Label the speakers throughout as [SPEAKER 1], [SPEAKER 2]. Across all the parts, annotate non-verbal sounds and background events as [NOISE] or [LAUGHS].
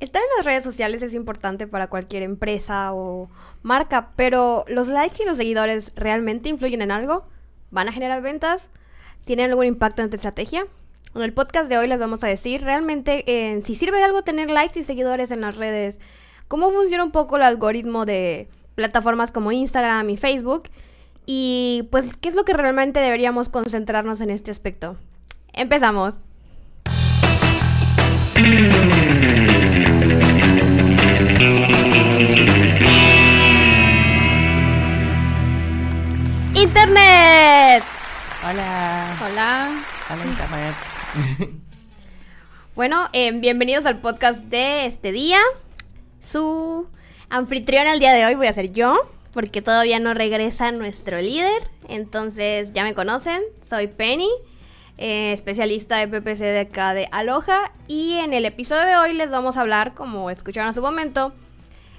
[SPEAKER 1] Estar en las redes sociales es importante para cualquier empresa o marca, pero ¿los likes y los seguidores realmente influyen en algo? ¿Van a generar ventas? ¿Tienen algún impacto en tu estrategia? En el podcast de hoy les vamos a decir realmente eh, si sirve de algo tener likes y seguidores en las redes, cómo funciona un poco el algoritmo de plataformas como Instagram y Facebook y pues qué es lo que realmente deberíamos concentrarnos en este aspecto. Empezamos. Internet.
[SPEAKER 2] Hola.
[SPEAKER 1] Hola.
[SPEAKER 2] Hola, Internet. [LAUGHS]
[SPEAKER 1] Bueno, eh, bienvenidos al podcast de este día. Su anfitrión al día de hoy voy a ser yo, porque todavía no regresa nuestro líder. Entonces ya me conocen, soy Penny, eh, especialista de PPC de acá de Aloha. Y en el episodio de hoy les vamos a hablar, como escucharon hace un momento,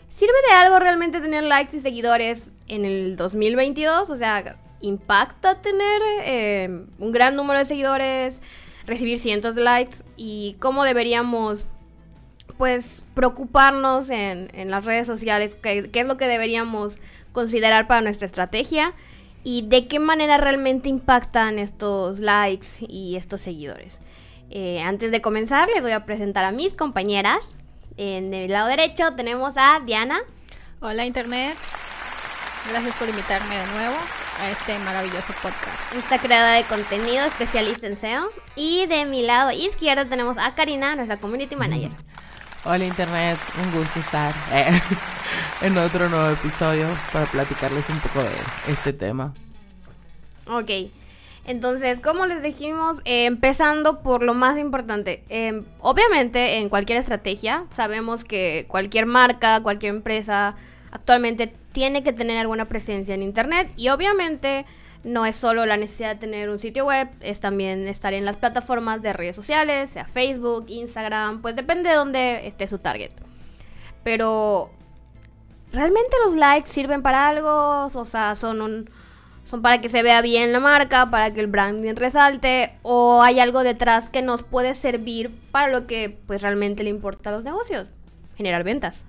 [SPEAKER 1] ¿sirve de algo realmente tener likes y seguidores en el 2022? O sea, ¿impacta tener eh, un gran número de seguidores? recibir cientos de likes y cómo deberíamos pues preocuparnos en, las redes sociales, qué, qué, es lo que deberíamos considerar para nuestra estrategia y de qué manera realmente impactan estos likes y estos seguidores. Eh, antes de comenzar les voy a presentar a mis compañeras. En el lado derecho tenemos a Diana.
[SPEAKER 3] Hola Internet. Gracias por invitarme de nuevo a este maravilloso podcast.
[SPEAKER 1] Esta creadora de contenido, especialista en SEO. Y de mi lado izquierdo tenemos a Karina, nuestra community manager.
[SPEAKER 2] Hola Internet, un gusto estar eh, [LAUGHS] en otro nuevo episodio para platicarles un poco de este tema.
[SPEAKER 1] Ok. Entonces, como les dijimos, eh, empezando por lo más importante. Eh, obviamente, en cualquier estrategia, sabemos que cualquier marca, cualquier empresa, actualmente tiene que tener alguna presencia en Internet y obviamente no es solo la necesidad de tener un sitio web, es también estar en las plataformas de redes sociales, sea Facebook, Instagram, pues depende de dónde esté su target. Pero, ¿realmente los likes sirven para algo? O sea, son un, son para que se vea bien la marca, para que el branding resalte, o hay algo detrás que nos puede servir para lo que pues realmente le importa a los negocios, generar ventas.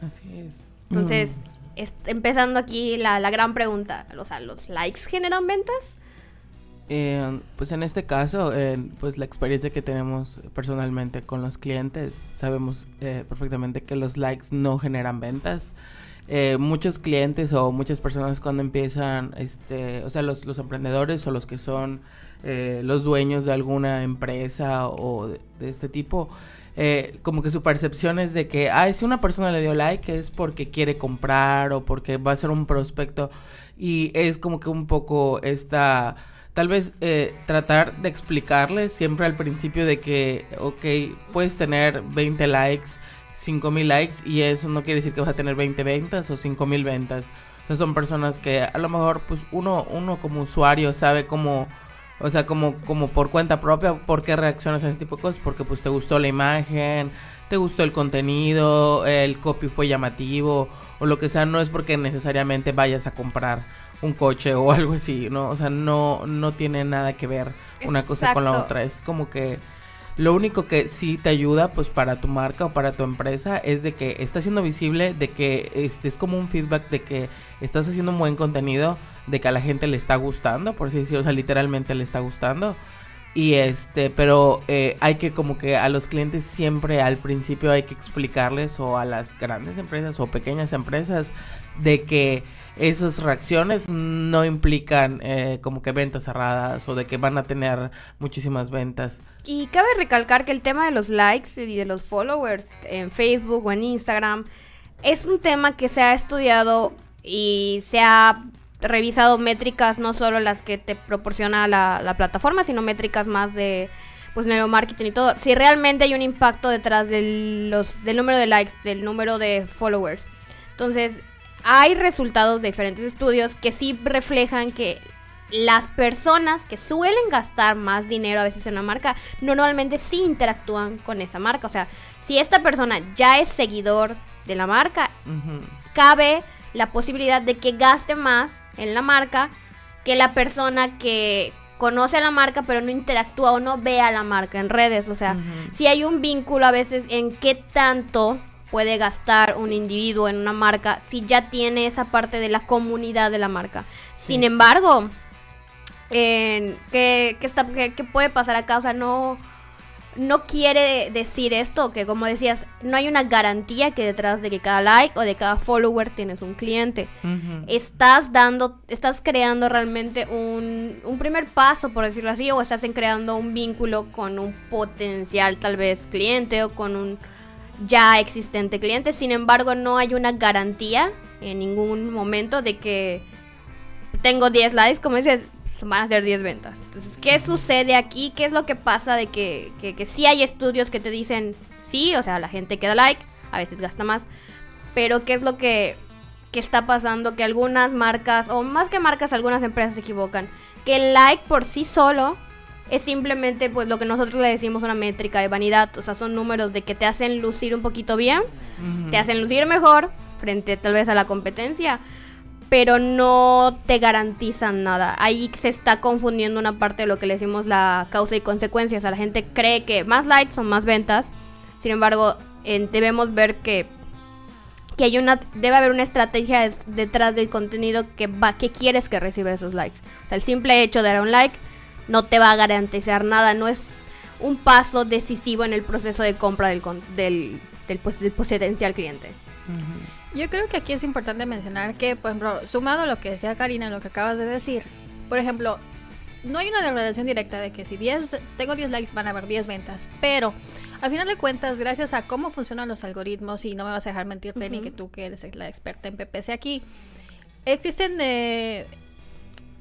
[SPEAKER 2] Así es.
[SPEAKER 1] Entonces, mm. empezando aquí la, la, gran pregunta, o sea, ¿los likes generan ventas?
[SPEAKER 2] Eh, pues en este caso, eh, pues la experiencia que tenemos personalmente con los clientes, sabemos eh, perfectamente que los likes no generan ventas. Eh, muchos clientes o muchas personas cuando empiezan, este, o sea, los, los emprendedores o los que son eh, los dueños de alguna empresa o de, este tipo, eh, como que su percepción es de que, ay, si una persona le dio like es porque quiere comprar o porque va a ser un prospecto. Y es como que un poco esta, tal vez tratar de explicarles siempre al principio de que, ok, puedes tener 20 likes, 5000 likes y eso no quiere decir que vas a tener 20 ventas o 5000 ventas. Son personas que a lo mejor pues uno, uno como usuario sabe cómo o sea, como, como por cuenta propia, ¿por qué reaccionas a ese tipo de cosas? Porque pues te gustó la imagen, te gustó el contenido, el copy fue llamativo, o lo que sea, no es porque necesariamente vayas a comprar un coche o [LAUGHS] algo así, ¿no? O sea, no, no tiene nada que ver una Exacto. cosa con la otra. Es como que lo único que sí te ayuda, pues, para tu marca o para tu empresa es de que está siendo visible, de que este, es como un feedback de que estás haciendo un buen contenido, de que a la gente le está gustando, por así decirlo, o sea, literalmente le está gustando. Y este, pero eh, hay que como que a los clientes siempre al principio hay que explicarles o a las grandes empresas o pequeñas empresas de que esas reacciones no implican eh, como que ventas cerradas o de que van a tener muchísimas ventas.
[SPEAKER 1] Y cabe recalcar que el tema de los likes y de los followers en Facebook o en Instagram es un tema que se ha estudiado y se ha revisado métricas, no solo las que te proporciona la, la plataforma, sino métricas más de pues neuromarketing y todo. Si realmente hay un impacto detrás de los, del número de likes, del número de followers. Entonces, hay resultados de diferentes estudios que sí reflejan que las personas que suelen gastar más dinero a veces en una marca, normalmente sí interactúan con esa marca. O sea, si esta persona ya es seguidor de la marca, uh -huh. cabe la posibilidad de que gaste más en la marca que la persona que conoce a la marca, pero no interactúa o no ve a la marca en redes. O sea, si hay un vínculo a veces en qué tanto puede gastar un individuo en una marca si ya tiene esa parte de la comunidad de la marca. Sin embargo, ¿qué, está, qué, puede pasar acá? O sea, no, no quiere decir esto, que como decías, no hay una garantía que detrás de que cada like o de cada follower tienes un cliente. Estás dando, estás creando realmente un, un, primer paso, por decirlo así, o estás en creando un vínculo con un potencial tal vez cliente o con un ya existente cliente. Sin embargo, no hay una garantía en ningún momento de que tengo 10 likes, como dices, van a ser 10 ventas. Entonces, ¿qué sucede aquí? ¿Qué es lo que pasa de que, que, sí hay estudios que te dicen, sí, o sea, la gente queda like, a veces gasta más, pero ¿qué es lo que, que está pasando? Que algunas marcas, o más que marcas, algunas empresas se equivocan. Que el like por sí solo es simplemente pues lo que nosotros le decimos una métrica de vanidad, o sea, son números de que te hacen lucir un poquito bien, te hacen lucir mejor frente tal vez a la competencia, pero no te garantizan nada. Ahí se está confundiendo una parte de lo que le decimos la causa y consecuencia, o sea, la gente cree que más likes son más ventas. Sin embargo, debemos ver que que hay una debe haber una estrategia detrás del contenido que va que quieres que reciba esos likes. O sea, el simple hecho de dar un like no te va a garantizar nada, no es un paso decisivo en el proceso de compra del, del, del, pues, potencial cliente.
[SPEAKER 3] Yo creo que aquí es importante mencionar que, por ejemplo, sumado a lo que decía Karina, lo que acabas de decir, por ejemplo, no hay una relación directa de que si 10, tengo 10 likes van a haber 10 ventas, pero al final de cuentas, gracias a cómo funcionan los algoritmos, y no me vas a dejar mentir, Penny, que tú que eres la experta en PPC aquí, existen eh,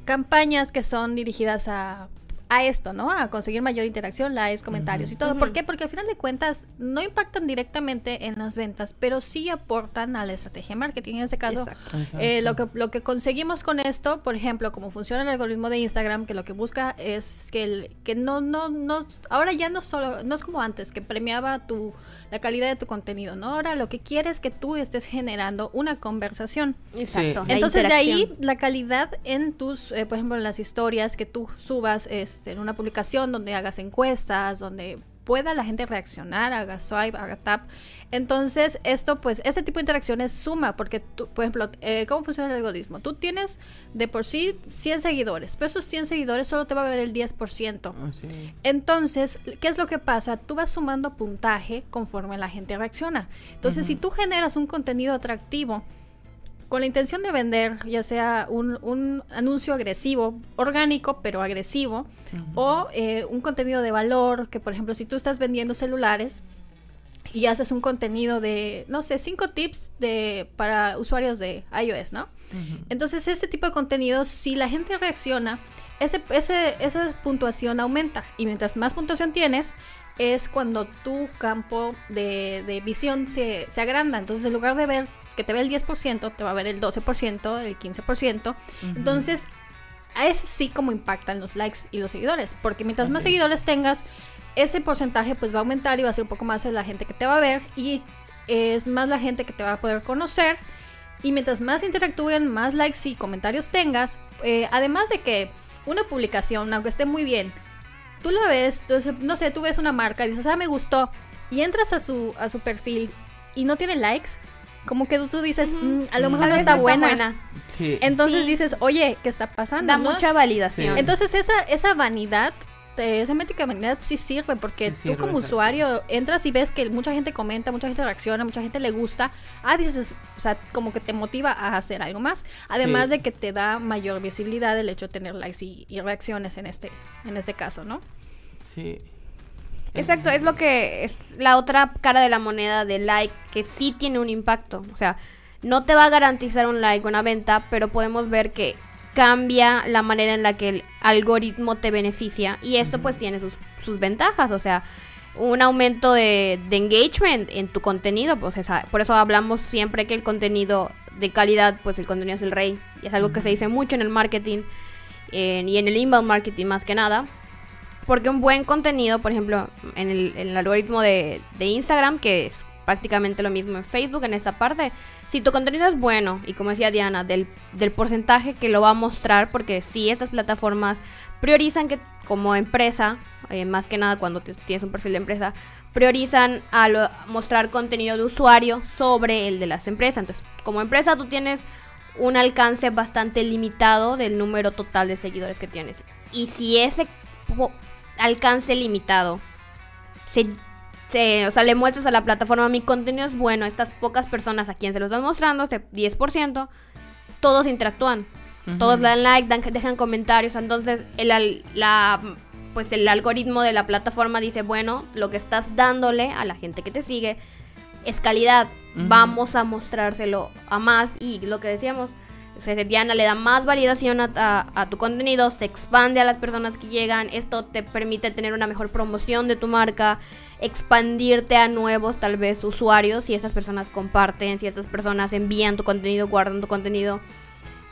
[SPEAKER 3] campañas que son dirigidas a a esto, ¿no? A conseguir mayor interacción, likes, comentarios y todo. ¿Por qué? Porque al final de cuentas no impactan directamente en las ventas, pero sí aportan a la estrategia de marketing. En este caso, eh, lo, que, lo que conseguimos con esto, por ejemplo, como funciona el algoritmo de Instagram, que lo que busca es que, el, que no, no, no, ahora ya no solo, no es como antes, que premiaba tu, la calidad de tu contenido, ¿no? Ahora lo que quiere es que tú estés generando una conversación.
[SPEAKER 1] Exacto.
[SPEAKER 3] Entonces de ahí la calidad en tus, eh, por ejemplo, en las historias que tú subas, es en una publicación donde hagas encuestas, donde pueda la gente reaccionar, haga swipe, haga tap. Entonces, esto, pues, este tipo de interacciones suma, porque, tú, por ejemplo, eh, ¿cómo funciona el algoritmo? Tú tienes de por sí 100 seguidores, pero esos 100 seguidores solo te va a ver el 10%. Ah, Entonces, ¿qué es lo que pasa? Tú vas sumando puntaje conforme la gente reacciona. Entonces, si tú generas un contenido atractivo, con la intención de vender, ya sea un, anuncio agresivo, orgánico, pero agresivo, o eh, un contenido de valor, que por ejemplo, si tú estás vendiendo celulares y haces un contenido de, no sé, cinco tips de, para usuarios de iOS, ¿no? Entonces, ese tipo de contenido, si la gente reacciona, ese, ese, esa puntuación aumenta. Y mientras más puntuación tienes, es cuando tu campo de, de visión se, se, agranda. Entonces, en lugar de ver que te ve el 10%, te va a ver el 12%, el 15%. Entonces, es sí como impactan los likes y los seguidores, porque mientras más seguidores tengas, ese porcentaje pues va a aumentar y va a ser un poco más la gente que te va a ver y es más la gente que te va a poder conocer. Y mientras más interactúen, más likes y comentarios tengas, eh, además de que una publicación, aunque esté muy bien, tú la ves, entonces, no sé, tú ves una marca dices, ah, me gustó, y entras a su, a su perfil y no tiene likes, como que tú dices, mm, a lo mejor no está, buena. Entonces dices, oye, ¿qué está pasando?
[SPEAKER 1] Da mucha validación.
[SPEAKER 3] Entonces esa, esa vanidad, esa métrica vanidad sí sirve porque tú como usuario entras y ves que mucha gente comenta, mucha gente reacciona, mucha gente le gusta. Ah, dices, o sea, como que te motiva a hacer algo más. Además de que te da mayor visibilidad el hecho de tener likes y, y reacciones en este, en este caso, ¿no?
[SPEAKER 2] Sí.
[SPEAKER 1] Exacto, es lo que es la otra cara de la moneda de like, que sí tiene un impacto. O sea, no te va a garantizar un like, una venta, pero podemos ver que cambia la manera en la que el algoritmo te beneficia. Y esto pues tiene sus, ventajas, o sea, un aumento de, engagement en tu contenido. Pues, por eso hablamos siempre que el contenido de calidad, pues el contenido es el rey. Y es algo que se dice mucho en el marketing y en el inbound marketing más que nada. Porque un buen contenido, por ejemplo, en el, algoritmo de, Instagram, que es prácticamente lo mismo en Facebook, en esta parte, si tu contenido es bueno, y como decía Diana, del, porcentaje que lo va a mostrar, porque si estas plataformas priorizan que como empresa, eh, más que nada cuando tienes un perfil de empresa, priorizan a mostrar contenido de usuario sobre el de las empresas. Entonces, como empresa tú tienes un alcance bastante limitado del número total de seguidores que tienes. Y si ese alcance limitado se, o sea, le muestras a la plataforma mi contenido es bueno, estas pocas personas a quien se lo están mostrando, este 10%, todos interactúan. Todos le dan like, dan, dejan comentarios. Entonces, el, la, pues el algoritmo de la plataforma dice, bueno, lo que estás dándole a la gente que te sigue es calidad. Vamos a mostrárselo a más. Y lo que decíamos, Diana le da más validación a, tu contenido, se expande a las personas que llegan, esto te permite tener una mejor promoción de tu marca, expandirte a nuevos tal vez usuarios, si esas personas comparten, si estas personas envían tu contenido, guardan tu contenido,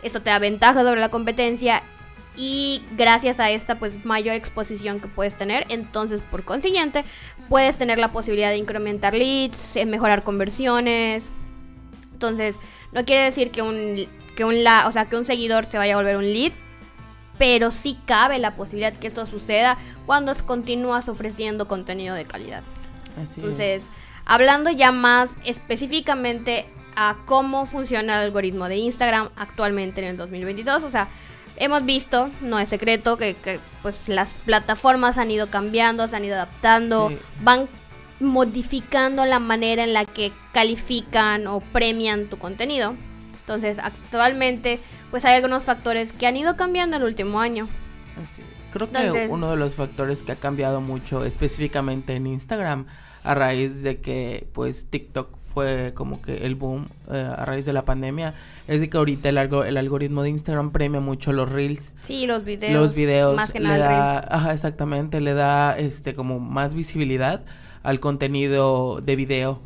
[SPEAKER 1] esto te da ventaja sobre la competencia y gracias a esta pues mayor exposición que puedes tener, entonces por consiguiente puedes tener la posibilidad de incrementar leads, mejorar conversiones. Entonces, no quiere decir que un que un, la, o sea, que un seguidor se vaya a volver un lead, pero sí cabe la posibilidad que esto suceda cuando continúas ofreciendo contenido de calidad. Entonces, hablando ya más específicamente a cómo funciona el algoritmo de Instagram actualmente en el 2022, o sea, hemos visto, no es secreto, que, pues las plataformas han ido cambiando, se han ido adaptando, van modificando la manera en la que califican o premian tu contenido. Entonces, actualmente, pues hay algunos factores que han ido cambiando el último año.
[SPEAKER 2] Creo que uno de los factores que ha cambiado mucho específicamente en Instagram a raíz de que pues TikTok fue como que el boom eh, a raíz de la pandemia es de que ahorita el, el algoritmo de Instagram premia mucho los reels.
[SPEAKER 1] Sí, los videos.
[SPEAKER 2] Los videos más que nada ajá, exactamente, le da este como más visibilidad al contenido de video.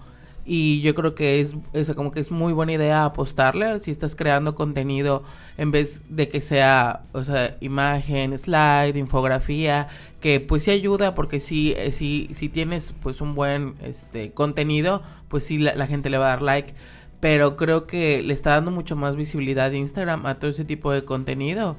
[SPEAKER 2] Y yo creo que es, como que es muy buena idea apostarle si estás creando contenido en vez de que sea, o sea, imagen, slide, infografía, que pues sí ayuda porque si, si, si tienes pues un buen este contenido, pues sí la, gente le va a dar like. Pero creo que le está dando mucho más visibilidad de Instagram a todo ese tipo de contenido.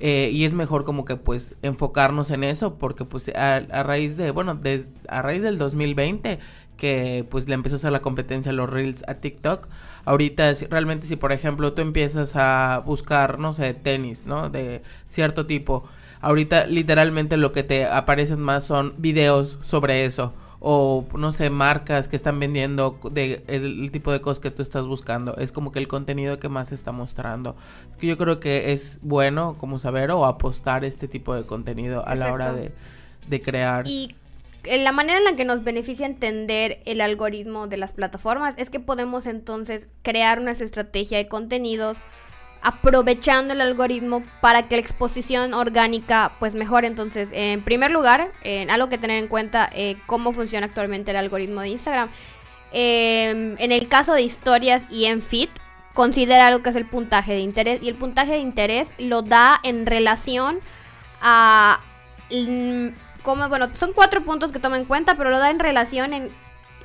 [SPEAKER 2] Eh, y es mejor como que pues enfocarnos en eso porque pues a, a raíz de, bueno, des, a raíz del 2020 que pues le empezó a hacer la competencia a los reels a TikTok. Ahorita realmente si por ejemplo tú empiezas a buscar, no sé, tenis, ¿no? De cierto tipo. Ahorita literalmente lo que te aparecen más son videos sobre eso o no sé, marcas que están vendiendo de el, tipo de cosas que tú estás buscando. Es como que el contenido que más se está mostrando. Es que yo creo que es bueno como saber o apostar este tipo de contenido a la hora de, de crear.
[SPEAKER 1] Y la manera en la que nos beneficia entender el algoritmo de las plataformas es que podemos entonces crear una estrategia de contenidos aprovechando el algoritmo para que la exposición orgánica pues mejore. Entonces, en primer lugar, algo que tener en cuenta eh, cómo funciona actualmente el algoritmo de Instagram. Em, en el caso de historias y en feed, considera lo que es el puntaje de interés y el puntaje de interés lo da en relación a bueno, son cuatro puntos que toma en cuenta, pero lo da en relación en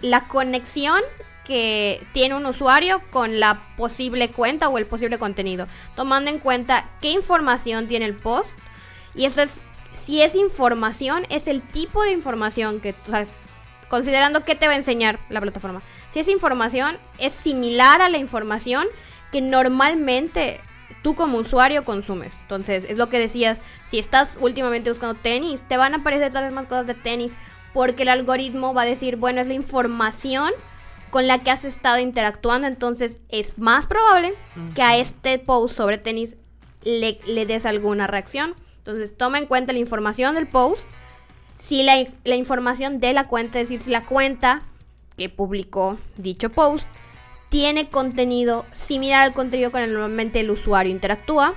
[SPEAKER 1] la conexión que tiene un usuario con la posible cuenta o el posible contenido, tomando en cuenta qué información tiene el post. Y esto es, si es información, es el tipo de información que, o sea, considerando qué te va a enseñar la plataforma. Si es información, es similar a la información que normalmente tú como usuario consumes. Entonces, es lo que decías, si estás últimamente buscando tenis, te van a aparecer todas las más cosas de tenis, porque el algoritmo va a decir, bueno, es la información con la que has estado interactuando, entonces es más probable que a este post sobre tenis le, des alguna reacción. Entonces, toma en cuenta la información del post, si la, la información de la cuenta, es decir, si la cuenta que publicó dicho post tiene contenido similar al contenido con el normalmente el usuario interactúa.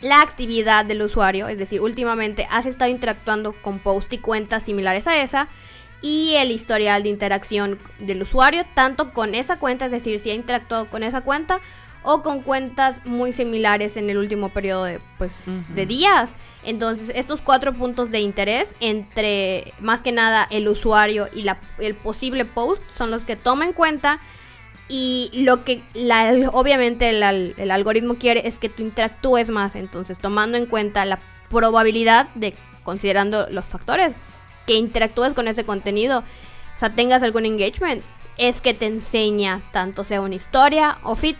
[SPEAKER 1] La actividad del usuario, es decir, últimamente has estado interactuando con posts y cuentas similares a esa. Y el historial de interacción del usuario, tanto con esa cuenta, es decir, si ha interactuado con esa cuenta o con cuentas muy similares en el último periodo de, pues, de días. Entonces, estos cuatro puntos de interés entre más que nada el usuario y la, el posible post son los que toma en cuenta y lo que la, obviamente el, algoritmo quiere es que tú interactúes más. Entonces, tomando en cuenta la probabilidad de, considerando los factores, que interactúes con ese contenido, o sea, tengas algún engagement, es que te enseña tanto sea una historia o fit.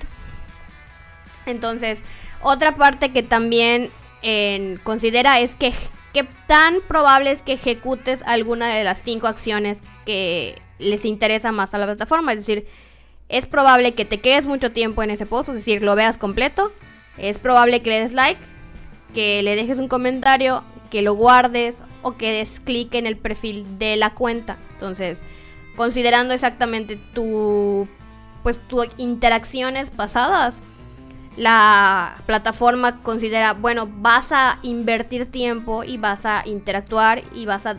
[SPEAKER 1] Entonces, otra parte que también considera es que qué tan probable es que ejecutes alguna de las cinco acciones que les interesa más a la plataforma. Es decir, es probable que te quedes mucho tiempo en ese post, es decir, lo veas completo. Es probable que le des like, que le dejes un comentario, que lo guardes o que des clic en el perfil de la cuenta. Entonces, considerando exactamente tu pues tus interacciones pasadas, la plataforma considera, bueno, vas a invertir tiempo y vas a interactuar y vas a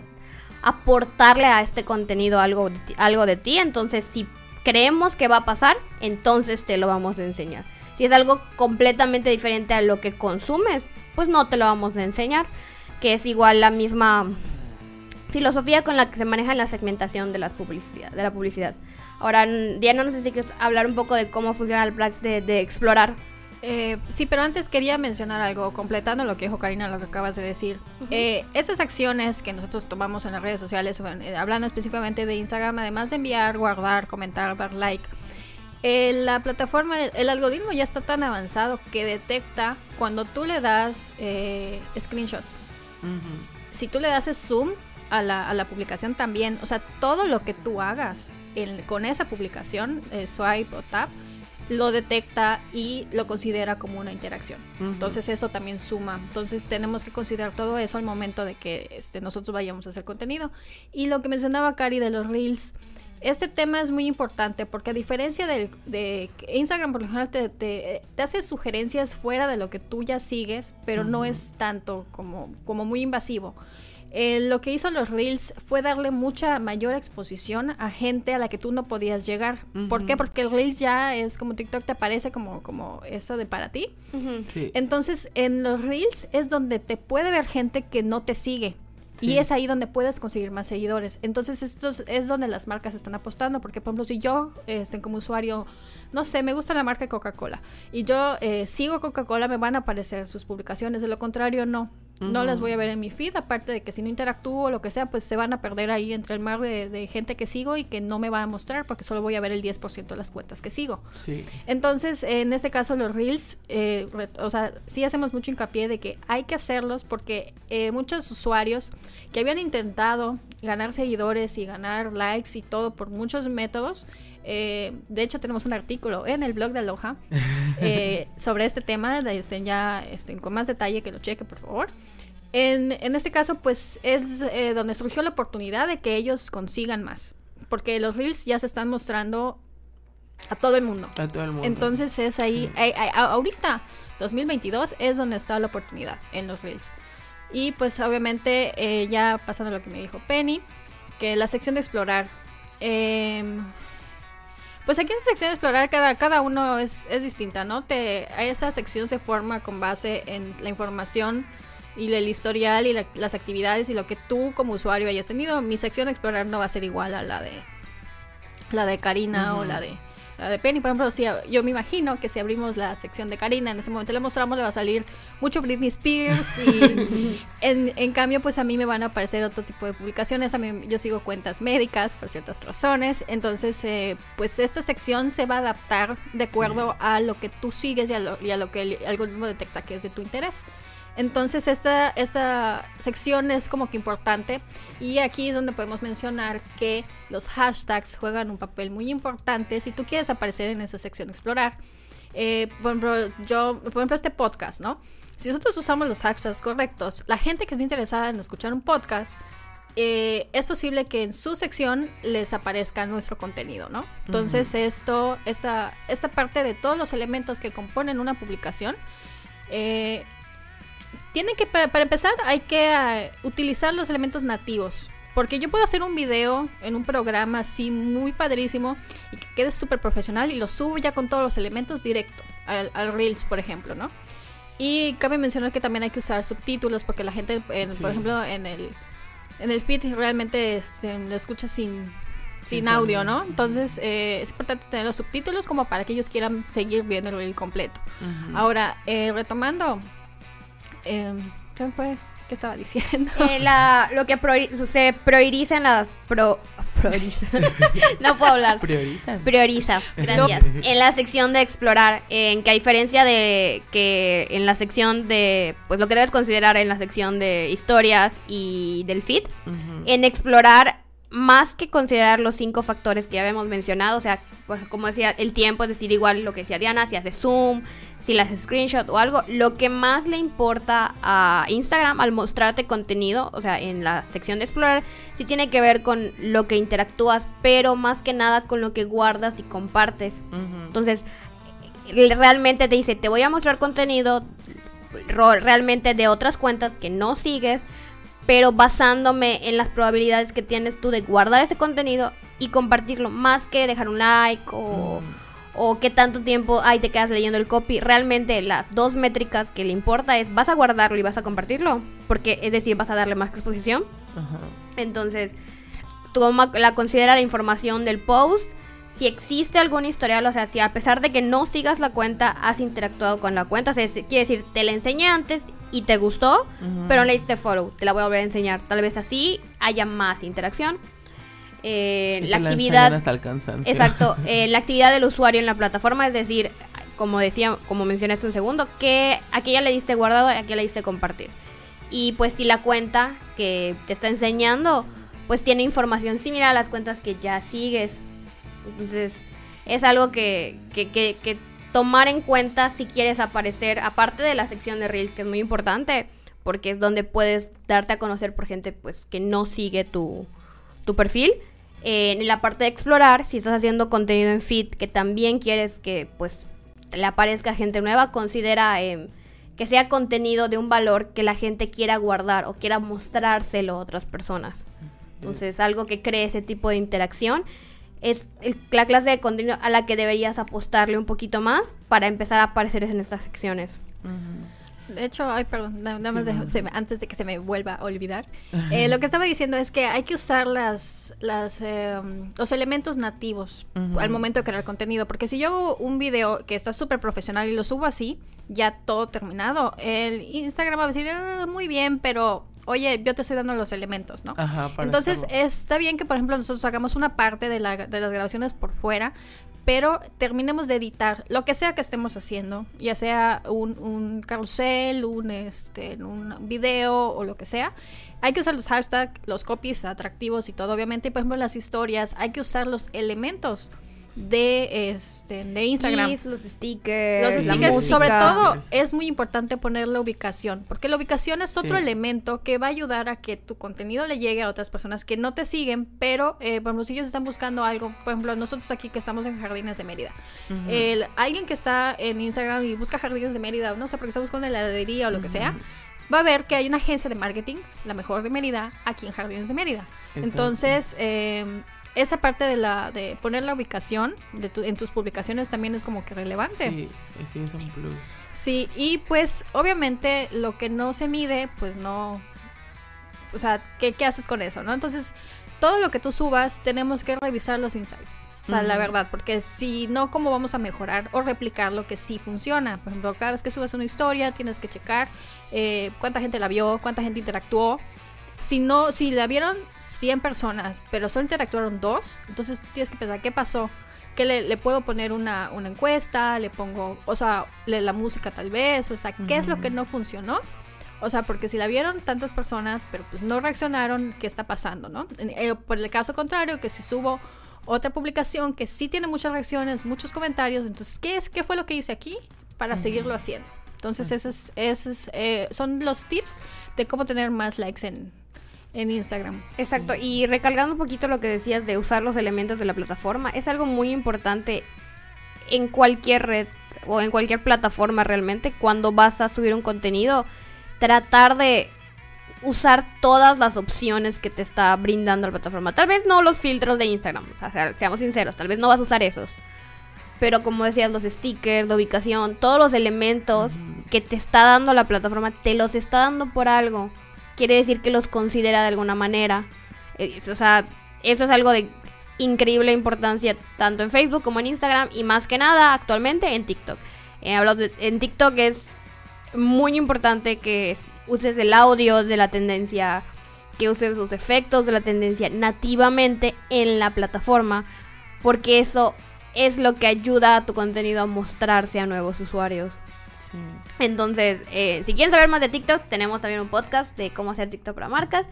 [SPEAKER 1] aportarle a este contenido algo, algo de ti. Entonces, si creemos que va a pasar, entonces te lo vamos a enseñar. Si es algo completamente diferente a lo que consumes, pues no te lo vamos a enseñar. Que es igual la misma filosofía con la que se maneja la segmentación de, las publicidad, de la publicidad. Ahora, Diana, no sé hablar un poco de cómo funciona el plan de explorar
[SPEAKER 3] eh, sí, pero antes quería mencionar algo, completando lo que dijo Karina, lo que acabas de decir. Eh, esas acciones que nosotros tomamos en las redes sociales, eh, hablando específicamente de Instagram, además de enviar, guardar, comentar, dar like, la plataforma, el, algoritmo ya está tan avanzado que detecta cuando tú le das screenshot. Si tú le das zoom a la, publicación también, o sea, todo lo que tú hagas con esa publicación, swipe o tap, lo detecta y lo considera como una interacción. Entonces eso también suma. Entonces tenemos que considerar todo eso al momento de que este, nosotros vayamos a hacer contenido. Y lo que mencionaba Cari de los reels, este tema es muy importante porque a diferencia de Instagram, por ejemplo, te, te, hace sugerencias fuera de lo que tú ya sigues, pero no es tanto como, como muy invasivo. Eh, lo que hizo los Reels fue darle mucha mayor exposición a gente a la que tú no podías llegar. ¿Por qué? Porque el Reels ya es como TikTok te aparece como, como eso de para ti. Entonces, en los Reels es donde te puede ver gente que no te sigue. Y es ahí donde puedes conseguir más seguidores. Entonces, esto es donde las marcas están apostando. Porque, por ejemplo, si yo, este, como usuario, no sé, me gusta la marca Coca-Cola y yo eh, sigo Coca-Cola, me van a aparecer sus publicaciones. De lo contrario, no. No las voy a ver en mi feed, aparte de que si no interactúo o lo que sea, pues se van a perder ahí entre el mar de, gente que sigo y que no me va a mostrar porque solo voy a ver el 10% de las cuentas que sigo. Sí. Entonces, en este caso, los reels, eh, o sea, sí hacemos mucho hincapié de que hay que hacerlos porque eh, muchos usuarios que habían intentado ganar seguidores y ganar likes y todo por muchos métodos, eh, de hecho, tenemos un artículo en el blog de Aloha [LAUGHS] eh, sobre este tema, este, ya este, con más detalle que lo cheque, por favor. En, este caso, pues es eh, donde surgió la oportunidad de que ellos consigan más, porque los reels ya se están mostrando a todo el mundo. A todo el mundo. Entonces es ahí, ahorita, 2022, es donde está la oportunidad en los reels. Y pues obviamente, ya pasando a lo que me dijo Penny, que la sección de explorar. Eh, pues aquí en esta sección de explorar cada, cada uno es, distinta, ¿no? Te, esa sección se forma con base en la información y el historial y las actividades y lo que tú como usuario hayas tenido. Mi sección de explorar no va a ser igual a la de la de Karina o la de la de Penny, por ejemplo, si, yo me imagino que si abrimos la sección de Karina, en ese momento le mostramos, le va a salir mucho Britney Spears y [LAUGHS] en, cambio, pues a mí me van a aparecer otro tipo de publicaciones. A mí yo sigo cuentas médicas por ciertas razones, entonces eh, pues esta sección se va a adaptar de acuerdo a lo que tú sigues y a lo, y a lo que el algoritmo detecta que es de tu interés. Entonces esta, esta sección es como que importante y aquí es donde podemos mencionar que los hashtags juegan un papel muy importante si tú quieres aparecer en esa sección explorar. Eh, por ejemplo, yo, por ejemplo, este podcast, ¿no? Si nosotros usamos los hashtags correctos, la gente que esté interesada en escuchar un podcast, eh, es posible que en su sección les aparezca nuestro contenido, ¿no? Entonces, esto, esta, esta parte de todos los elementos que componen una publicación, eh, tienen que, para, empezar, hay que eh, utilizar los elementos nativos. Porque yo puedo hacer un video en un programa así muy padrísimo y que quede súper profesional y lo subo ya con todos los elementos directo al, Reels, por ejemplo, ¿no? Y cabe mencionar que también hay que usar subtítulos porque la gente, por ejemplo, en el, en el feed realmente lo escucha sin, sin audio, ¿no? Entonces eh, es importante tener los subtítulos como para que ellos quieran seguir viendo el reel completo. Ahora, eh, retomando Em, ¿Qué fue? ¿Qué estaba diciendo?
[SPEAKER 1] Eh, la, lo que priori- se prioriza en las... Pro, prioriza. [LAUGHS] no puedo hablar.
[SPEAKER 2] Priorizan.
[SPEAKER 1] Prioriza, gracias. En la sección de explorar, en que a diferencia de que en la sección de, pues lo que debes considerar en la sección de historias y del feed, en explorar más que considerar los cinco factores que ya habíamos mencionado, o sea, pues, como decía, el tiempo, es decir, igual lo que decía Diana, si haces zoom, si le haces screenshot o algo, lo que más le importa a Instagram al mostrarte contenido, o sea, en la sección de explorar, sí tiene que ver con lo que interactúas, pero más que nada con lo que guardas y compartes. Entonces, eh, realmente te dice, te voy a mostrar contenido realmente de otras cuentas que no sigues, pero basándome en las probabilidades que tienes tú de guardar ese contenido y compartirlo, más que dejar un like o,
[SPEAKER 2] Ujú.
[SPEAKER 1] o qué tanto tiempo ahí te quedas leyendo el copy. Realmente las dos métricas que le importa es, ¿vas a guardarlo y vas a compartirlo? Porque es decir, vas a darle más exposición.
[SPEAKER 2] Ajá.
[SPEAKER 1] Entonces, toma la considera la información del post. Si existe algún historial, o sea, si a pesar de que no sigas la cuenta, has interactuado con la cuenta, o sea, quiere decir, te la enseñé antes y te gustó, pero no le diste follow, te la voy a volver a enseñar. Tal vez así haya más interacción. Eh,
[SPEAKER 2] Y
[SPEAKER 1] la actividad,
[SPEAKER 2] hasta el cansancio.
[SPEAKER 1] exacto, [LAUGHS] eh, la actividad del usuario en la plataforma, es decir, como decía, como mencioné hace un segundo, que aquí ya le diste guardado, aquí le diste compartir. Y pues si la cuenta que te está enseñando, pues tiene información similar a las cuentas que ya sigues. Entonces, es algo que, que, que- que tomar en cuenta si quieres aparecer, aparte de la sección de Reels, que es muy importante, porque es donde puedes darte a conocer por gente pues que no sigue tu, tu perfil. Eh, en la parte de explorar, si estás haciendo contenido en feed que también quieres que pues le aparezca gente nueva, considera em, que sea contenido de un valor que la gente quiera guardar o quiera mostrárselo a otras personas. Entonces, algo que cree ese tipo de interacción es el- la clase de contenido a la que deberías apostarle un poquito más para empezar a aparecer en estas secciones.
[SPEAKER 3] De hecho, ay, perdón, na- nada más
[SPEAKER 2] Sí,
[SPEAKER 3] de-
[SPEAKER 2] no.
[SPEAKER 3] se me- antes de que se me vuelva a olvidar. [LAUGHS] Eh, lo que estaba diciendo es que hay que usar las, las, eh, los elementos nativos al momento de crear contenido. Porque si yo hago un video que está súper profesional y lo subo así, ya todo terminado, el Instagram va a decir, "Ah, muy bien, pero oye, yo te estoy dando los elementos, ¿no?
[SPEAKER 2] Ajá, para
[SPEAKER 3] Entonces está bien que, por ejemplo, nosotros hagamos una parte de, la- de las grabaciones por fuera, pero terminemos de editar lo que sea que estemos haciendo, ya sea un, un carrusel, un, este, un video o lo que sea. Hay que usar los hashtags, los copies atractivos y todo, obviamente. Y, por ejemplo, las historias, hay que usar los elementos de, este, de Instagram.
[SPEAKER 1] GIFs, los stickers,
[SPEAKER 3] Los stickers, sobre todo, es muy importante poner la ubicación, porque la ubicación es otro
[SPEAKER 2] Sí.
[SPEAKER 3] elemento que va a ayudar a que tu contenido le llegue a otras personas que no te siguen, pero, eh, por ejemplo, si ellos están buscando algo, por ejemplo, nosotros aquí que estamos en Jardines de Mérida, el, alguien que está en Instagram y busca Jardines de Mérida, no sé, porque está buscando una heladería o lo que sea, va a ver que hay una agencia de marketing, la mejor de Mérida, aquí en Jardines de Mérida.
[SPEAKER 2] Exacto.
[SPEAKER 3] Entonces, eh, esa parte de la de poner la ubicación de tu- en tus publicaciones también es como que relevante.
[SPEAKER 2] Sí, sí, es un plus.
[SPEAKER 3] Sí, y pues obviamente lo que no se mide, pues no... O sea, ¿qué, qué haces con eso, no? Entonces, todo lo que tú subas, tenemos que revisar los insights. O sea, la verdad, porque si no, ¿cómo vamos a mejorar o replicar lo que sí funciona? Por ejemplo, cada vez que subes una historia, tienes que checar eh, cuánta gente la vio, cuánta gente interactuó. Si no, si la vieron 100 personas, pero solo interactuaron dos, entonces tienes que pensar, ¿qué pasó? que le, le puedo poner una, una encuesta, le pongo, o sea, le- la música tal vez, o sea, ¿qué es lo que no funcionó? O sea, porque si la vieron tantas personas, pero pues no reaccionaron, ¿qué está pasando, no? En- eh, por el caso contrario, que si subo otra publicación que sí tiene muchas reacciones, muchos comentarios, entonces, ¿qué es, qué fue lo que hice aquí para seguirlo haciendo? Entonces, esos, esos eh, son los tips de cómo tener más likes en, en Instagram.
[SPEAKER 1] Exacto, y recalcando un poquito lo que decías de usar los elementos de la plataforma, es algo muy importante en cualquier red o en cualquier plataforma realmente, cuando vas a subir un contenido, tratar de usar todas las opciones que te está brindando la plataforma. Tal vez no los filtros de Instagram, o sea, seamos sinceros, tal vez no vas a usar esos. Pero como decías, los stickers, la ubicación, todos los elementos que te está dando la plataforma, te los está dando por algo. Quiere decir que los considera de alguna manera. Eh, o sea, eso es algo de increíble importancia tanto en Facebook como en Instagram y más que nada actualmente en TikTok. Eh, hablo de- en TikTok es muy importante que uses el audio de la tendencia, que uses los efectos de la tendencia nativamente en la plataforma, porque eso es lo que ayuda a tu contenido a mostrarse a nuevos usuarios. Entonces, eh, si quieren saber más de TikTok, tenemos también un podcast de cómo hacer TikTok para marcas.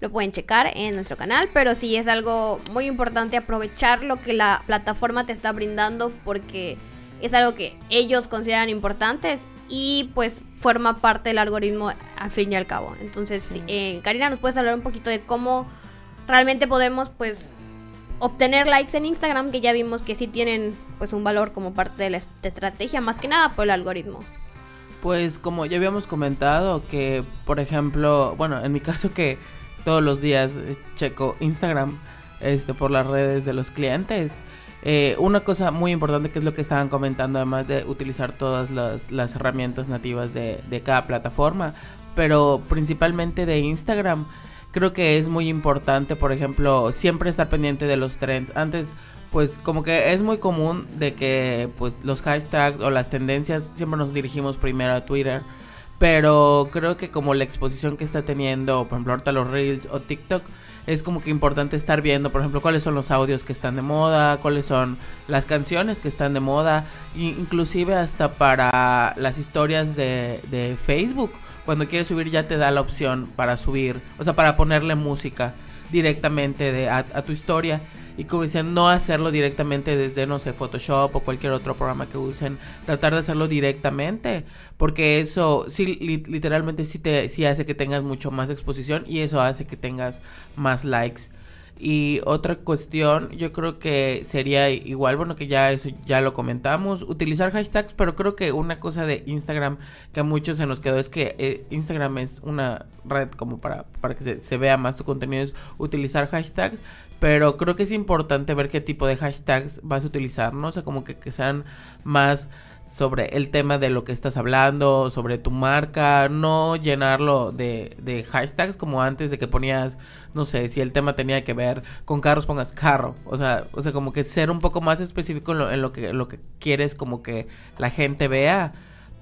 [SPEAKER 1] Lo pueden checar en nuestro canal, pero sí es algo muy importante aprovechar lo que la plataforma te está brindando porque es algo que ellos consideran importantes y pues forma parte del algoritmo al fin y al cabo. Entonces, eh, Karina, ¿nos puedes hablar un poquito de cómo realmente podemos pues obtener likes en Instagram que ya vimos que sí tienen pues un valor como parte de la estrategia más que nada por el algoritmo?
[SPEAKER 2] Pues como ya habíamos comentado que por ejemplo, bueno, en mi caso que todos los días eh, checo Instagram este por las redes de los clientes eh, una cosa muy importante que es lo que estaban comentando, además de utilizar todas las, herramientas nativas de, cada plataforma, pero principalmente de Instagram, creo que es muy importante, por ejemplo, siempre estar pendiente de los trends. Antes, pues como que es muy común de que pues los hashtags o las tendencias siempre nos dirigimos primero a Twitter. Pero creo que como la exposición que está teniendo, por ejemplo, ahorita los Reels o TikTok, es como que importante estar viendo, por ejemplo, cuáles son los audios que están de moda, cuáles son las canciones que están de moda, inclusive hasta para las historias de, de Facebook. Cuando quieres subir ya te da la opción para subir, o sea, para ponerle música directamente de, a, tu historia y como decían, no hacerlo directamente desde, no sé, Photoshop o cualquier otro programa que usen, tratar de hacerlo directamente, porque eso sí, literalmente sí, te, sí hace que tengas mucho más exposición y eso hace que tengas más likes. Y otra cuestión, yo creo que sería igual, bueno, que ya eso ya lo comentamos, utilizar hashtags, pero creo que una cosa de Instagram que a muchos se nos quedó es que eh, Instagram es una red como para, para que se, vea más tu contenido, es utilizar hashtags, pero creo que es importante ver qué tipo de hashtags vas a utilizar, ¿no? O sea, como que, que sean más sobre el tema de lo que estás hablando, sobre tu marca, no llenarlo de, de, hashtags como antes de que ponías, no sé, si el tema tenía que ver con carros, pongas carro, o sea, o sea, como que ser un poco más específico en lo, en que, lo que quieres como que la gente vea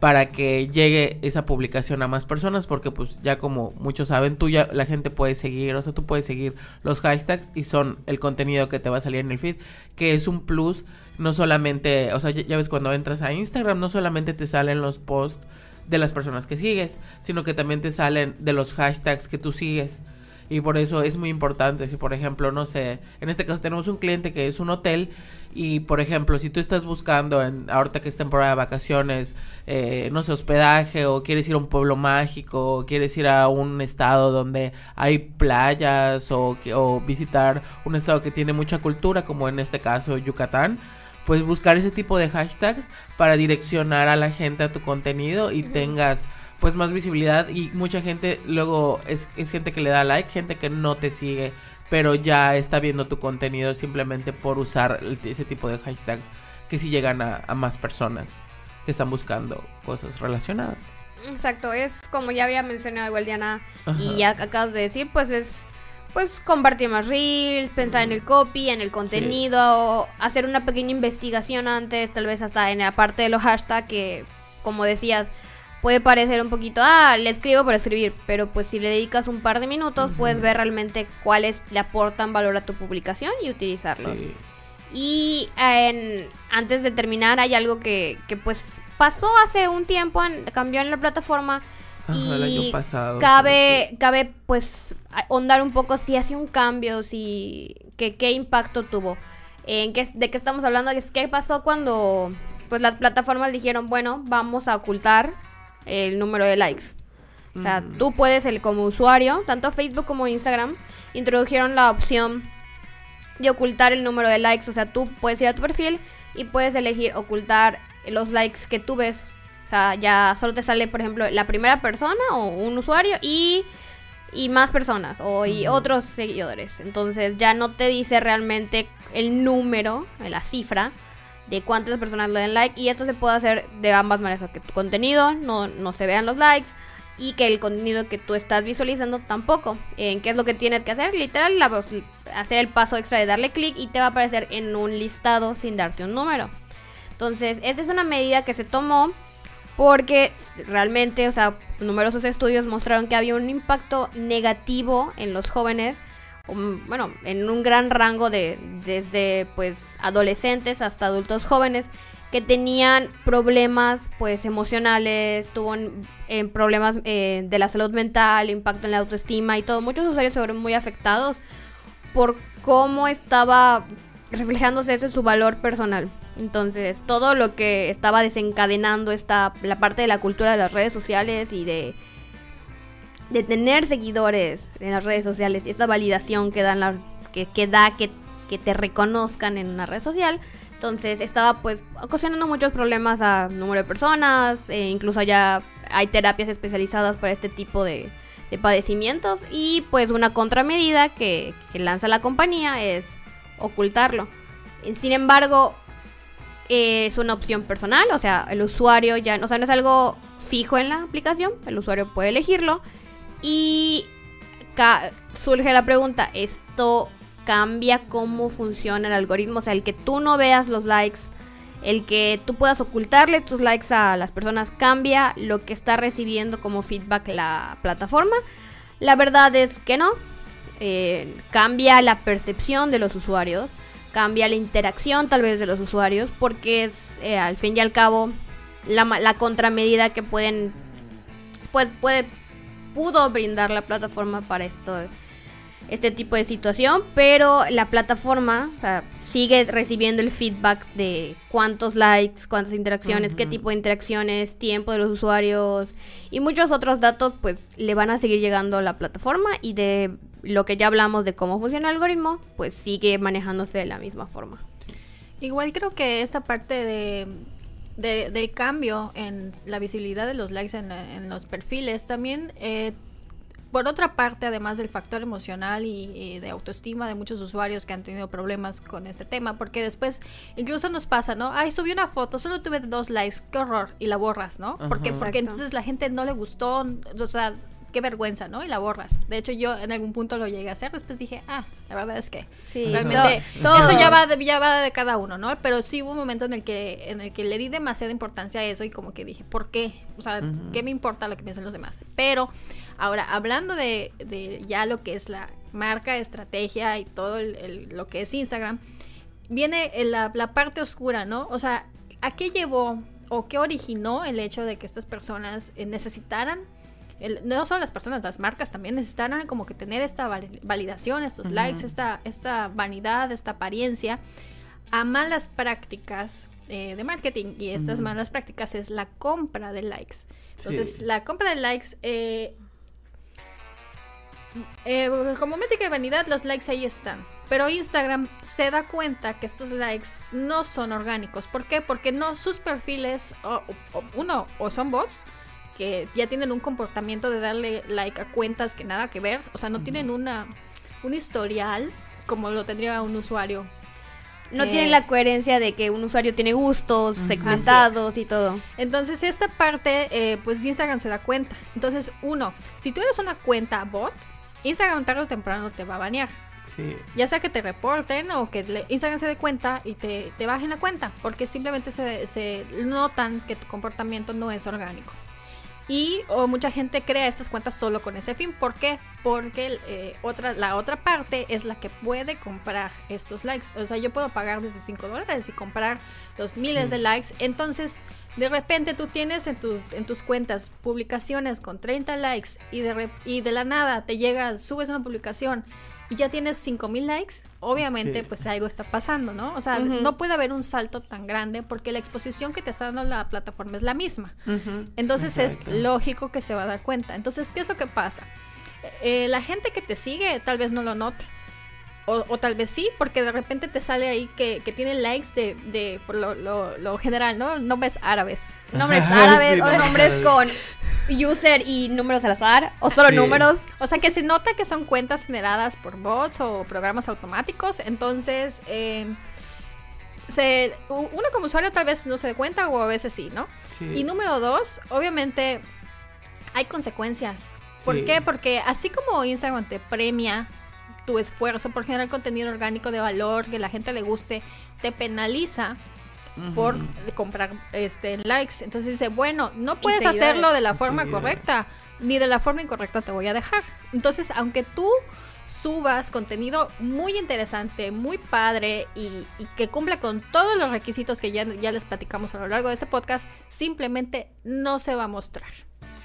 [SPEAKER 2] para que llegue esa publicación a más personas porque pues ya como muchos saben tú ya la gente puede seguir o sea tú puedes seguir los hashtags y son el contenido que te va a salir en el feed que es un plus no solamente o sea ya, ves cuando entras a Instagram no solamente te salen los posts de las personas que sigues sino que también te salen de los hashtags que tú sigues y por eso es muy importante. Si por ejemplo no sé en este caso tenemos un cliente que es un hotel y por ejemplo, si tú estás buscando, en, ahorita que es temporada de vacaciones, eh, no sé, hospedaje, o quieres ir a un pueblo mágico, o quieres ir a un estado donde hay playas, o, o visitar un estado que tiene mucha cultura, como en este caso Yucatán, pues buscar ese tipo de hashtags para direccionar a la gente a tu contenido y tengas pues más visibilidad y mucha gente luego es, es gente que le da like, gente que no te sigue pero ya está viendo tu contenido simplemente por usar ese tipo de hashtags que sí llegan a, más personas que están buscando cosas relacionadas.
[SPEAKER 1] Exacto, es como ya había mencionado igual Diana y ya acabas de decir, pues es pues compartir más reels, pensar en el copy, en el contenido, hacer una pequeña investigación antes, tal vez hasta en la parte de los hashtags que como decías, puede parecer un poquito, ah, le escribo por escribir, pero pues si le dedicas un par de minutos puedes ver realmente cuáles le aportan valor a tu publicación y utilizarlos. Y antes de terminar hay algo que, que pues pasó hace un tiempo, cambió en la plataforma. y el año pasado, cabe, cabe pues ahondar un poco si hace un cambio, si que, qué impacto tuvo. ¿En qué, ¿De qué estamos hablando? ¿Qué pasó cuando pues las plataformas dijeron, bueno, vamos a ocultar el número de likes. O sea, mm. tú puedes, el, como usuario, tanto Facebook como Instagram, introdujeron la opción de ocultar el número de likes. O sea, tú puedes ir a tu perfil y puedes elegir ocultar los likes que tú ves. O sea, ya solo te sale, por ejemplo, la primera persona o un usuario y, y más personas o y otros seguidores. Entonces ya no te dice realmente el número, la cifra de cuántas personas le den like y esto se puede hacer de ambas maneras, que tu contenido no, no se vean los likes y que el contenido que tú estás visualizando tampoco. ¿En qué es lo que tienes que hacer? Literal, hacer el paso extra de darle clic y te va a aparecer en un listado sin darte un número. Entonces, esta es una medida que se tomó porque realmente, o sea, numerosos estudios mostraron que había un impacto negativo en los jóvenes, um, bueno, en un gran rango de desde pues adolescentes hasta adultos jóvenes que tenían problemas pues emocionales, tuvo problemas eh, de la salud mental, impacto en la autoestima y todo. Muchos usuarios se fueron muy afectados por cómo estaba reflejándose eso en su valor personal. Entonces, todo lo que estaba desencadenando esta la parte de la cultura de las redes sociales y de de tener seguidores en las redes sociales y esa validación que dan la, que, que da que, que te reconozcan en una red social. Entonces estaba pues ocasionando muchos problemas a número de personas, e incluso ya hay terapias especializadas para este tipo de, de padecimientos y pues una contramedida que lanza la compañía es ocultarlo. Sin embargo, es una opción personal, o sea, el usuario ya, o sea, no es algo fijo en la aplicación, el usuario puede elegirlo y surge la pregunta, ¿esto cambia cómo funciona el algoritmo? O sea, el que tú no veas los likes, el que tú puedas ocultarle tus likes a las personas, cambia lo que está recibiendo como feedback la plataforma. La verdad es que no, eh, cambia la percepción de los usuarios cambia la interacción tal vez de los usuarios, porque es eh, al fin y al cabo la, la contramedida que pueden, pues, puede, pudo brindar la plataforma para esto, este tipo de situación, pero la plataforma sigue recibiendo el feedback de cuántos likes, cuántas interacciones, qué tipo de interacciones, tiempo de los usuarios y muchos otros datos, pues le van a seguir llegando a la plataforma y de lo que ya hablamos de cómo funciona el algoritmo, pues sigue manejándose de la misma forma.
[SPEAKER 3] Igual creo que esta parte de, del cambio en la visibilidad de los likes en, los perfiles también... Eh, por otra parte, además del factor emocional y, de autoestima de muchos usuarios que han tenido problemas con este tema, porque después incluso nos pasa, ¿no? Ay, subí una foto, solo tuve dos likes, qué horror, y la borras, ¿no? Porque, porque entonces la gente no le gustó, o sea, qué vergüenza, ¿no? Y la borras. De hecho, yo en algún punto lo llegué a hacer, después dije, ah, la verdad es que realmente eso ya va, de, ya va de cada uno, ¿no? Pero sí hubo un momento en el que en el que le di demasiada importancia a eso y como que dije, ¿por qué? O sea, ¿qué me importa lo que piensen los demás? Pero ahora, hablando de, de ya lo que es la marca, estrategia y todo lo que es Instagram, viene la, la parte oscura, ¿no? O sea, ¿a qué llevó o qué originó el hecho de que estas personas eh, no solo las personas, las marcas también necesitan como que tener esta validación, estos likes, esta, esta vanidad, esta apariencia a malas prácticas eh, de marketing y estas malas prácticas es la compra de likes. Entonces, la compra de likes, eh, eh, como métrica de vanidad, los likes ahí están. Pero Instagram se da cuenta que estos likes no son orgánicos. ¿Por qué? Porque no sus perfiles, uno, o son bots, que ya tienen un comportamiento de darle like a cuentas que nada que ver, o sea, no tienen una un historial como lo tendría un usuario.
[SPEAKER 1] No tienen la coherencia de que un usuario tiene gustos segmentados y todo.
[SPEAKER 3] Entonces esta parte, eh, pues Instagram se da cuenta. Entonces, uno, si tú eres una cuenta bot, Instagram tarde o temprano te va a banear. Sí. Ya sea que te reporten o que Instagram se dé cuenta y te, te bajen la cuenta, porque simplemente se, se notan que tu comportamiento no es orgánico. Y o mucha gente crea estas cuentas solo con ese fin. ¿Por qué? Porque eh, otra, la otra parte es la que puede comprar estos likes. O sea, yo puedo pagar desde 5 dólares y comprar los miles de likes. Entonces, de repente tú tienes en, tu, en tus cuentas publicaciones con 30 likes y de, y de la nada te llega, subes una publicación y ya tienes 5000 likes, obviamente pues algo está pasando, ¿no? O sea, no puede haber un salto tan grande porque la exposición que te está dando la plataforma es la misma. Entonces es lógico que se va a dar cuenta. Entonces, ¿qué es lo que pasa? Eh, la gente que te sigue tal vez no lo note. O, tal vez sí, porque de repente te sale ahí que, que tiene likes de, de por lo, lo, general, ¿no? Nombres árabes.
[SPEAKER 1] Nombres árabes o nombres con user y números al azar, o solo números.
[SPEAKER 3] O sea que se nota que son cuentas generadas por bots o programas automáticos. Entonces, eh, se, uno como usuario tal vez no se dé cuenta o a veces sí, ¿no? Y número dos, obviamente hay consecuencias. ¿Por qué? Porque así como Instagram te premia tu esfuerzo por generar contenido orgánico de valor, que la gente le guste, te penaliza. por comprar este likes. Entonces dice, bueno, no puedes hacerlo de la forma correcta, ni de la forma incorrecta te voy a dejar. Entonces, aunque tú subas contenido muy interesante, muy padre y, que cumpla con todos los requisitos que ya, ya les platicamos a lo largo de este podcast, simplemente no se va a mostrar.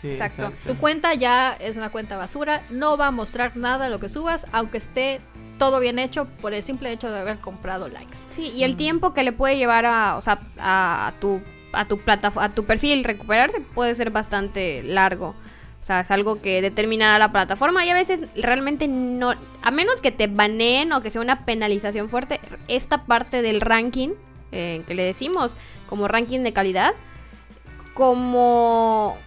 [SPEAKER 3] Exacto. Tu cuenta ya es una cuenta basura, no va a mostrar nada de lo que subas, aunque esté todo bien hecho por el simple hecho de haber comprado likes.
[SPEAKER 1] Sí, y el tiempo que le puede llevar a, o sea, a tu a tu plataforma, a tu perfil recuperarse puede ser bastante largo sea, es algo que determina la plataforma y a veces realmente no, a menos que te baneen o que sea una penalización fuerte, esta parte del ranking eh, que le decimos como ranking de calidad, como,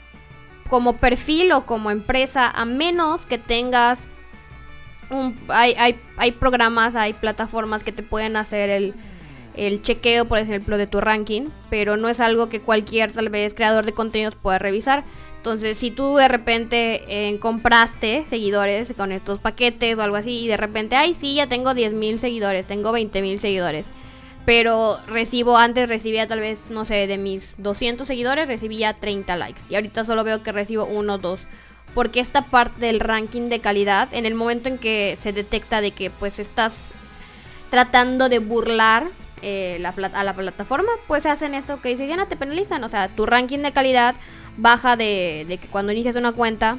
[SPEAKER 1] como perfil o como empresa, a menos que tengas un, hay, hay, hay programas, hay plataformas que te pueden hacer el, chequeo, por ejemplo, de tu ranking, pero no es algo que cualquier tal vez creador de contenidos pueda revisar. Entonces, si tú de repente eh, compraste seguidores con estos paquetes o algo así y de repente, ay, sí, ya tengo 10 mil seguidores, tengo 20 mil seguidores, pero recibo, antes recibía tal vez, no sé, de mis 200 seguidores recibía 30 likes y ahorita solo veo que recibo uno o dos. Porque esta parte del ranking de calidad, en el momento en que se detecta de que pues estás tratando de burlar eh, la, a la plataforma, pues hacen esto que dice, ya no te penalizan, o sea, tu ranking de calidad baja de, que cuando inicias una cuenta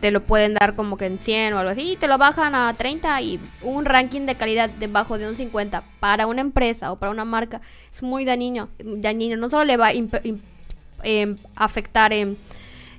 [SPEAKER 1] te lo pueden dar como que en 100 o algo así, y te lo bajan a 30 y un ranking de calidad debajo de un 50 para una empresa o para una marca es muy dañino, dañino. no solo le va a em, afectar en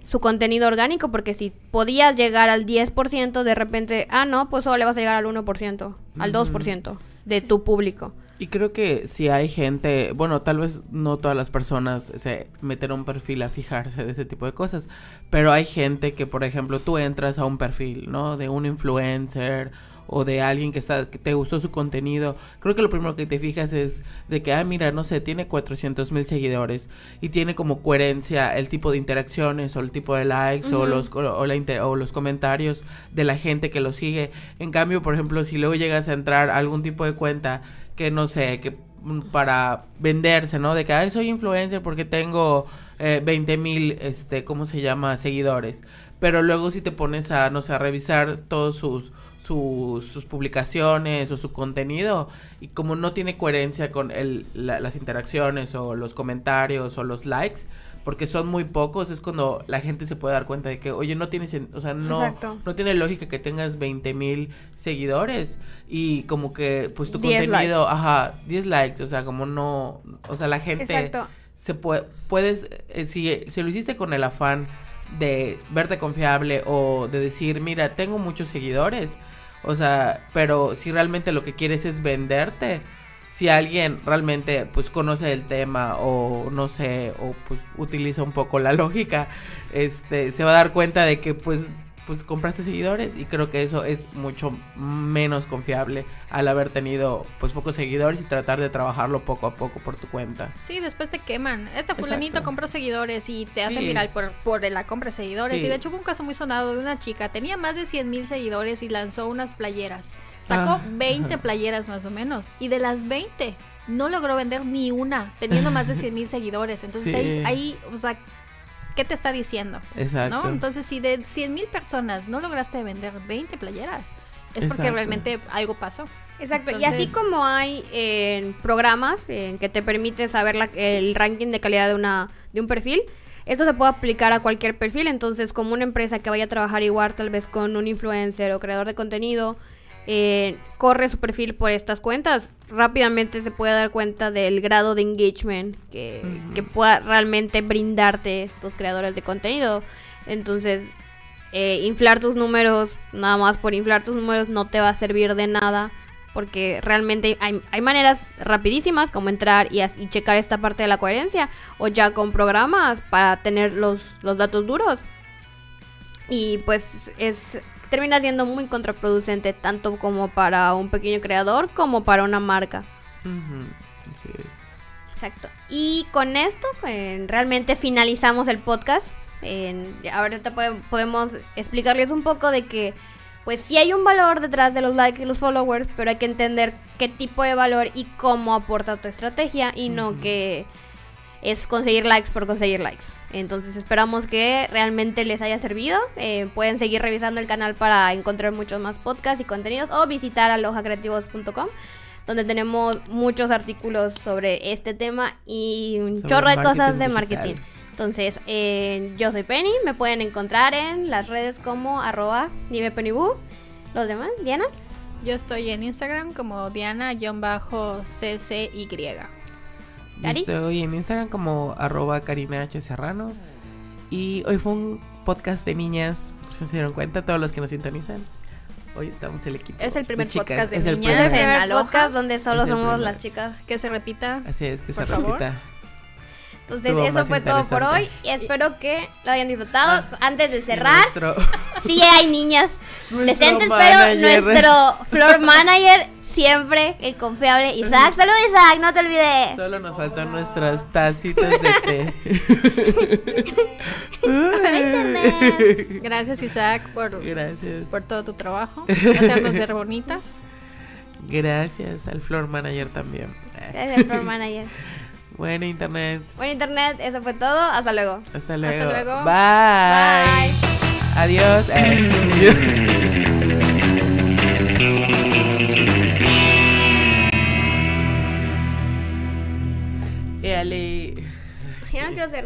[SPEAKER 1] su contenido orgánico, porque si podías llegar al 10%, de repente, ah, no, pues solo le vas a llegar al 1%, al 2% de tu público.
[SPEAKER 2] Y creo que si hay gente, bueno, tal vez no todas las personas se meten un perfil a fijarse de ese tipo de cosas, pero hay gente que, por ejemplo, tú entras a un perfil, ¿no? De un influencer o de alguien que está que te gustó su contenido. Creo que lo primero que te fijas es de que, ah, mira, no sé, tiene 400 mil seguidores y tiene como coherencia el tipo de interacciones o el tipo de likes o los o, la o los comentarios de la gente que lo sigue. En cambio, por ejemplo, si luego llegas a entrar a algún tipo de cuenta que no sé, que mm, para venderse, ¿no? De que, ay, soy influencer porque tengo eh, 20 mil, este, ¿cómo se llama? Seguidores. Pero luego si te pones a, no sé, a revisar todos sus, sus, sus publicaciones o su contenido y como no tiene coherencia con el, las interacciones o los comentarios o los likes, porque son muy pocos, es cuando la gente se puede dar cuenta de que, oye, no tiene, o sea, no, no tiene lógica que tengas 20 mil seguidores y como que, pues tu contenido, ajá, 10 likes, o sea, como no, o sea, la gente se puede, puedes, eh, si, si lo hiciste con el afán de verte confiable o de decir, mira, tengo muchos seguidores, o sea, pero si realmente lo que quieres es venderte, si alguien realmente pues conoce el tema o no sé o pues utiliza un poco la lógica este se va a dar cuenta de que pues pues compraste seguidores y creo que eso es mucho menos confiable al haber tenido pues pocos seguidores y tratar de trabajarlo poco a poco por tu cuenta.
[SPEAKER 3] Sí, después te queman. Este fulanito compró seguidores y te hacen viral por, por la compra de seguidores. Y de hecho hubo un caso muy sonado de una chica, tenía más de 100 mil seguidores y lanzó unas playeras. Sacó 20 ah, playeras más o menos y de las 20 no logró vender ni una, teniendo más de 100 mil seguidores. Entonces ahí, ahí, o sea, ¿qué te está diciendo? Exacto. ¿no? Entonces, si de 100 mil personas no lograste vender 20 playeras, es porque realmente algo pasó.
[SPEAKER 1] Exacto, y así como hay eh, programas eh, que te permiten saber el ranking de calidad de, una, de un perfil, esto se puede aplicar a cualquier perfil, entonces como una empresa que vaya a trabajar igual tal vez con un influencer o creador de contenido, eh, corre su perfil por estas cuentas, rápidamente se puede dar cuenta del grado de engagement que, pueda realmente brindarte estos creadores de contenido. Entonces, eh, inflar tus números, nada más por inflar tus números, no te va a servir de nada. Porque realmente hay, hay maneras rapidísimas como entrar y, y, checar esta parte de la coherencia. O ya con programas para tener los, los datos duros. Y pues es termina siendo muy contraproducente tanto como para un pequeño creador como para una marca. Exacto. Y con esto realmente finalizamos el podcast. ahorita podemos explicarles un poco de que pues sí hay un valor detrás de los likes y los followers, pero hay que entender qué tipo de valor y cómo aporta tu estrategia y no que es conseguir likes por conseguir likes. Entonces esperamos que realmente les haya servido. Eh, pueden seguir revisando el canal para encontrar muchos más podcasts y contenidos o visitar alojacreativos.com donde tenemos muchos artículos sobre este tema y un
[SPEAKER 2] Sobre
[SPEAKER 1] chorro de cosas de
[SPEAKER 2] digital.
[SPEAKER 1] marketing. Entonces, eh, yo soy Penny, me pueden encontrar en las redes como arroba nimepennybu. Los demás, Diana.
[SPEAKER 3] Yo estoy en Instagram como Diana-CCY.
[SPEAKER 1] Cari.
[SPEAKER 2] estoy en Instagram como arroba Karina H. Serrano. Y hoy fue un podcast de niñas, si no se dieron cuenta, todos los que nos sintonizan. Hoy estamos el equipo.
[SPEAKER 3] Es el primer
[SPEAKER 2] chicas,
[SPEAKER 3] podcast de
[SPEAKER 2] es el
[SPEAKER 3] niñas
[SPEAKER 1] Es el
[SPEAKER 2] primer-
[SPEAKER 3] en
[SPEAKER 1] primer
[SPEAKER 3] Aloha.
[SPEAKER 1] podcast donde solo somos
[SPEAKER 2] primer.
[SPEAKER 1] las chicas.
[SPEAKER 3] Que se repita.
[SPEAKER 2] Así es, que
[SPEAKER 3] Por
[SPEAKER 2] se
[SPEAKER 3] favor.
[SPEAKER 2] repita.
[SPEAKER 1] Entonces,
[SPEAKER 2] Estuvo
[SPEAKER 1] eso fue todo por hoy y espero que lo hayan disfrutado.
[SPEAKER 2] Ah,
[SPEAKER 1] Antes de cerrar,
[SPEAKER 2] nuestro- [LAUGHS]
[SPEAKER 1] sí hay niñas [LAUGHS] presentes, pero nuestro floor manager siempre el confiable [LAUGHS] Isaac. Salud Isaac, no te olvides.
[SPEAKER 2] Solo nos faltan nuestras tacitas de té.
[SPEAKER 3] Gracias, Isaac, por,
[SPEAKER 2] Gracias.
[SPEAKER 3] por todo tu trabajo. Hacernos ver bonitas.
[SPEAKER 2] Gracias al floor manager también.
[SPEAKER 1] Gracias, floor manager.
[SPEAKER 2] Bueno, internet.
[SPEAKER 1] Bueno, internet, eso fue todo. Hasta luego.
[SPEAKER 2] Hasta luego.
[SPEAKER 3] luego.
[SPEAKER 2] Bye. Adiós. [LAUGHS] Éale.
[SPEAKER 1] Ya no quiero ser